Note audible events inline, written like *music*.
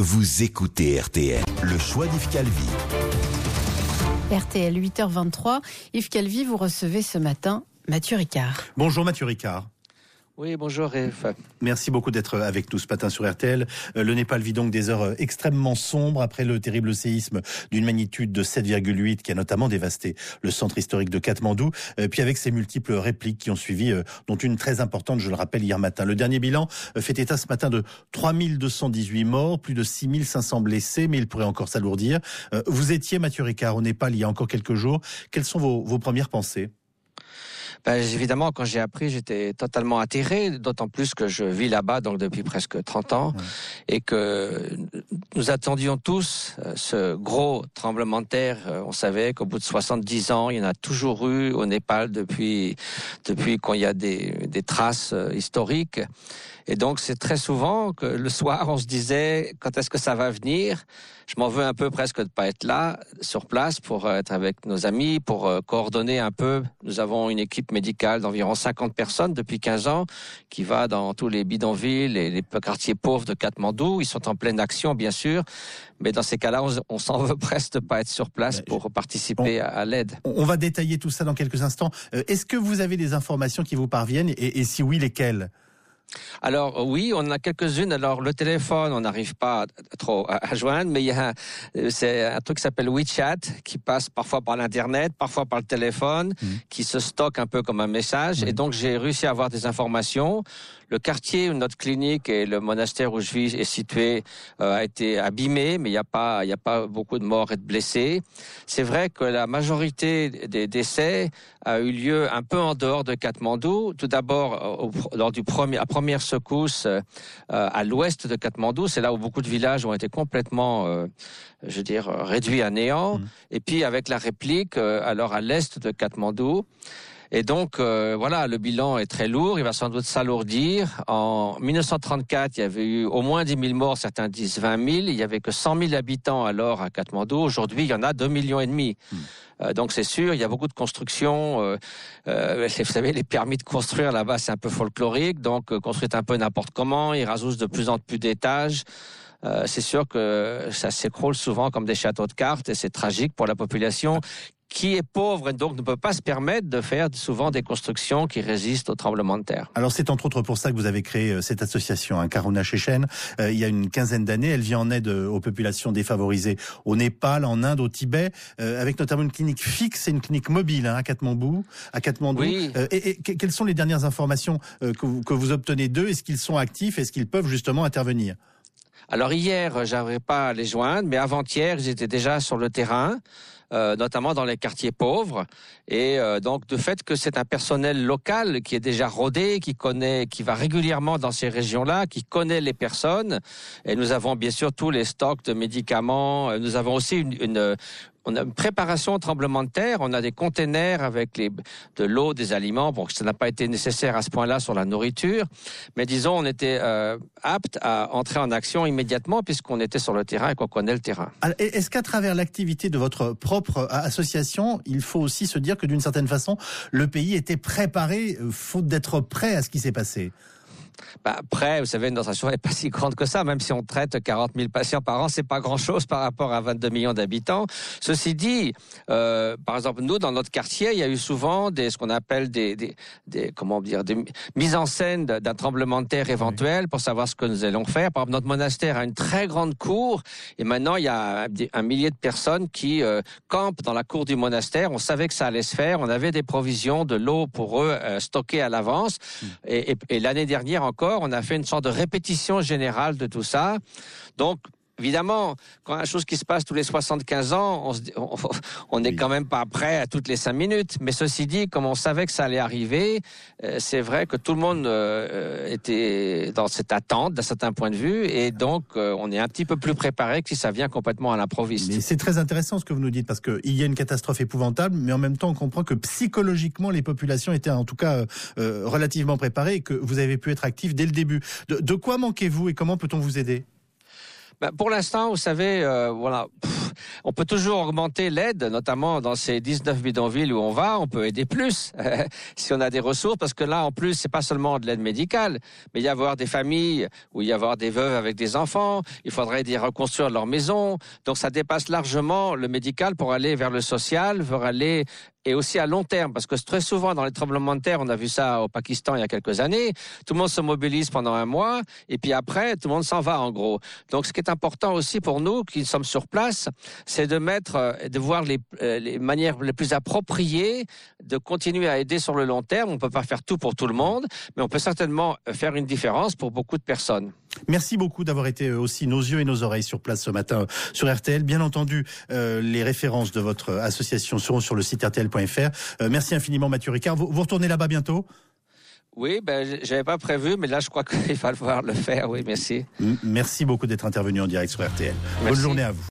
Vous écoutez RTL, le choix d'Yves Calvi. RTL 8h23. Yves Calvi, vous recevez ce matin Mathieu Ricard. Bonjour Mathieu Ricard. Oui, bonjour Yves. Merci beaucoup d'être avec nous ce matin sur RTL. Euh, le Népal vit donc des heures euh, extrêmement sombres après le terrible séisme d'une magnitude de 7,8 qui a notamment dévasté le centre historique de Katmandou. Euh, puis avec ces multiples répliques qui ont suivi, dont une très importante, je le rappelle, hier matin. Le dernier bilan fait état ce matin de 3218 morts, plus de 6500 blessés, mais il pourrait encore s'alourdir. Vous étiez, Mathieu Ricard, au Népal il y a encore quelques jours. Quelles sont vos, vos premières pensées? Ben, évidemment, quand j'ai appris, j'étais totalement atterré, d'autant plus que je vis là-bas donc depuis presque 30 ans et que nous attendions tous euh, ce gros tremblement de terre. Euh, on savait qu'au bout de 70 ans, il y en a toujours eu au Népal depuis depuis qu'il y a des, des traces euh, historiques. Et donc, c'est très souvent que le soir, on se disait, quand est-ce que ça va venir? Je m'en veux un peu presque de pas être là, sur place, pour être avec nos amis, pour coordonner un peu. Nous avons une équipe médicale d'environ 50 personnes depuis 15 ans qui va dans tous les bidonvilles et les quartiers pauvres de Katmandou. Ils sont en pleine action, bien sûr. Mais dans ces cas-là, on, s'en *laughs* veut presque de pas être sur place pour participer à, l'aide. On va détailler tout ça dans quelques instants. Euh, est-ce que vous avez des informations qui vous parviennent? Et si oui, lesquelles? Alors oui, on a quelques-unes. Alors le téléphone, on n'arrive pas trop à, joindre, mais il y a c'est un truc qui s'appelle WeChat qui passe parfois par l'internet, parfois par le téléphone, mmh. qui se stocke un peu comme un message. Et donc j'ai réussi à avoir des informations. Le quartier où notre clinique et le monastère où je vis est situé euh, a été abîmé, mais il n'y a pas il y a pas beaucoup de morts et de blessés. C'est vrai que la majorité des décès a eu lieu un peu en dehors de Katmandou. Tout d'abord lors du premier première secousse euh, à l'ouest de Katmandou. C'est là où beaucoup de villages ont été complètement, euh, je veux dire, réduits à néant. Mmh. Et puis avec la réplique, euh, alors à l'est de Katmandou. Et donc, voilà, le bilan est très lourd. Il va sans doute s'alourdir. En 1934, il y avait eu au moins 10 000 morts, certains disent 20 000. Il y avait que 100 000 habitants alors à Katmandou. Aujourd'hui, il y en a 2 millions et demi. Mmh. Euh, donc c'est sûr, il y a beaucoup de construction. Euh, euh, vous savez, les permis de construire là-bas, c'est un peu folklorique. Donc construire un peu n'importe comment. Ils rajoutent de plus en plus d'étages. C'est sûr que ça s'écroule souvent comme des châteaux de cartes et c'est tragique pour la population qui est pauvre et donc ne peut pas se permettre de faire souvent des constructions qui résistent au tremblement de terre. Alors c'est entre autres pour ça que vous avez créé euh, cette association, hein, Karuna Chechen. Euh, il y a une quinzaine d'années, elle vient en aide euh, aux populations défavorisées au Népal, en Inde, au Tibet, avec notamment une clinique fixe et une clinique mobile hein, à Katmandou. À Katmandou. Oui. et, quelles sont les dernières informations que vous, que vous obtenez d'eux? Est-ce qu'ils sont actifs? Est-ce qu'ils peuvent justement intervenir? Alors hier, j'arriverai pas à les joindre, mais avant-hier, j'étais déjà sur le terrain. Euh, notamment dans les quartiers pauvres. Et euh, donc, de fait que c'est un personnel local qui est déjà rodé, qui connaît, qui va régulièrement dans ces régions-là, qui connaît les personnes. Et nous avons bien sûr tous les stocks de médicaments. Nous avons aussi une on a une préparation au tremblement de terre, on a des containers avec de l'eau, des aliments. Bon, ça n'a pas été nécessaire à ce point-là sur la nourriture, mais disons, on était euh, apte à entrer en action immédiatement puisqu'on était sur le terrain et qu'on connaît le terrain. Est-ce qu'à travers l'activité de votre propre euh, association, il faut aussi se dire que d'une certaine façon, le pays était préparé, euh, faute d'être prêt à ce qui s'est passé? Bah, après, vous savez, notre association n'est pas si grande que ça, même si on traite 40 000 patients par an, c'est pas grand-chose par rapport à 22 millions d'habitants. Ceci dit, euh, par exemple, nous, dans notre quartier, il y a eu souvent des, ce qu'on appelle des, des, des, comment dire, des mises en scène d'un tremblement de terre éventuel pour savoir ce que nous allons faire. Par exemple, notre monastère a une très grande cour et maintenant, il y a un, millier de personnes qui euh, campent dans la cour du monastère. On savait que ça allait se faire. On avait des provisions de l'eau pour eux euh, stockées à l'avance. Hmm. Et, et, et l'année dernière, encore, on a fait une sorte de répétition générale de tout ça. Évidemment, quand une chose qui se passe tous les 75 ans, on, se, on, est quand même pas prêt à toutes les 5 minutes. Mais ceci dit, comme on savait que ça allait arriver, euh, c'est vrai que tout le monde euh, était dans cette attente d'un certain point de vue, et donc euh, on est un petit peu plus préparé que si ça vient complètement à l'improviste. Mais c'est très intéressant ce que vous nous dites parce qu'il y a une catastrophe épouvantable, mais en même temps on comprend que psychologiquement les populations étaient en tout cas relativement préparées et que vous avez pu être actif dès le début. De, de quoi manquez-vous et comment peut-on vous aider? Bah, pour l'instant, vous savez, euh, voilà, On peut toujours augmenter l'aide, notamment dans ces 19 bidonvilles où on va. On peut aider plus *laughs* si on a des ressources, parce que là, en plus, c'est pas seulement de l'aide médicale, mais il y avoir des familles où il y avoir des veuves avec des enfants. Il faudrait aider reconstruire leur maison. Donc ça dépasse largement le médical pour aller vers le social, vers aller et aussi à long terme, parce que très souvent dans les tremblements de terre, on a vu ça au Pakistan il y a quelques années, tout le monde se mobilise pendant un mois, et puis après, tout le monde s'en va en gros. Donc ce qui est important aussi pour nous qui sommes sur place, c'est de mettre, euh, de voir les, euh, les, manières les plus appropriées de continuer à aider sur le long terme. On ne peut pas faire tout pour tout le monde, mais on peut certainement faire une différence pour beaucoup de personnes. Merci beaucoup d'avoir été euh, aussi nos yeux et nos oreilles sur place ce matin sur RTL. Bien entendu, euh, les références de votre association seront sur le site rtl.fr. Euh, merci infiniment Mathieu Ricard. Vous, vous retournez là-bas bientôt? Oui, ben, j'avais pas prévu, mais là, je crois *laughs* qu'il va falloir le faire. Oui, merci. merci beaucoup d'être intervenu en direct sur RTL. Bonne journée à vous.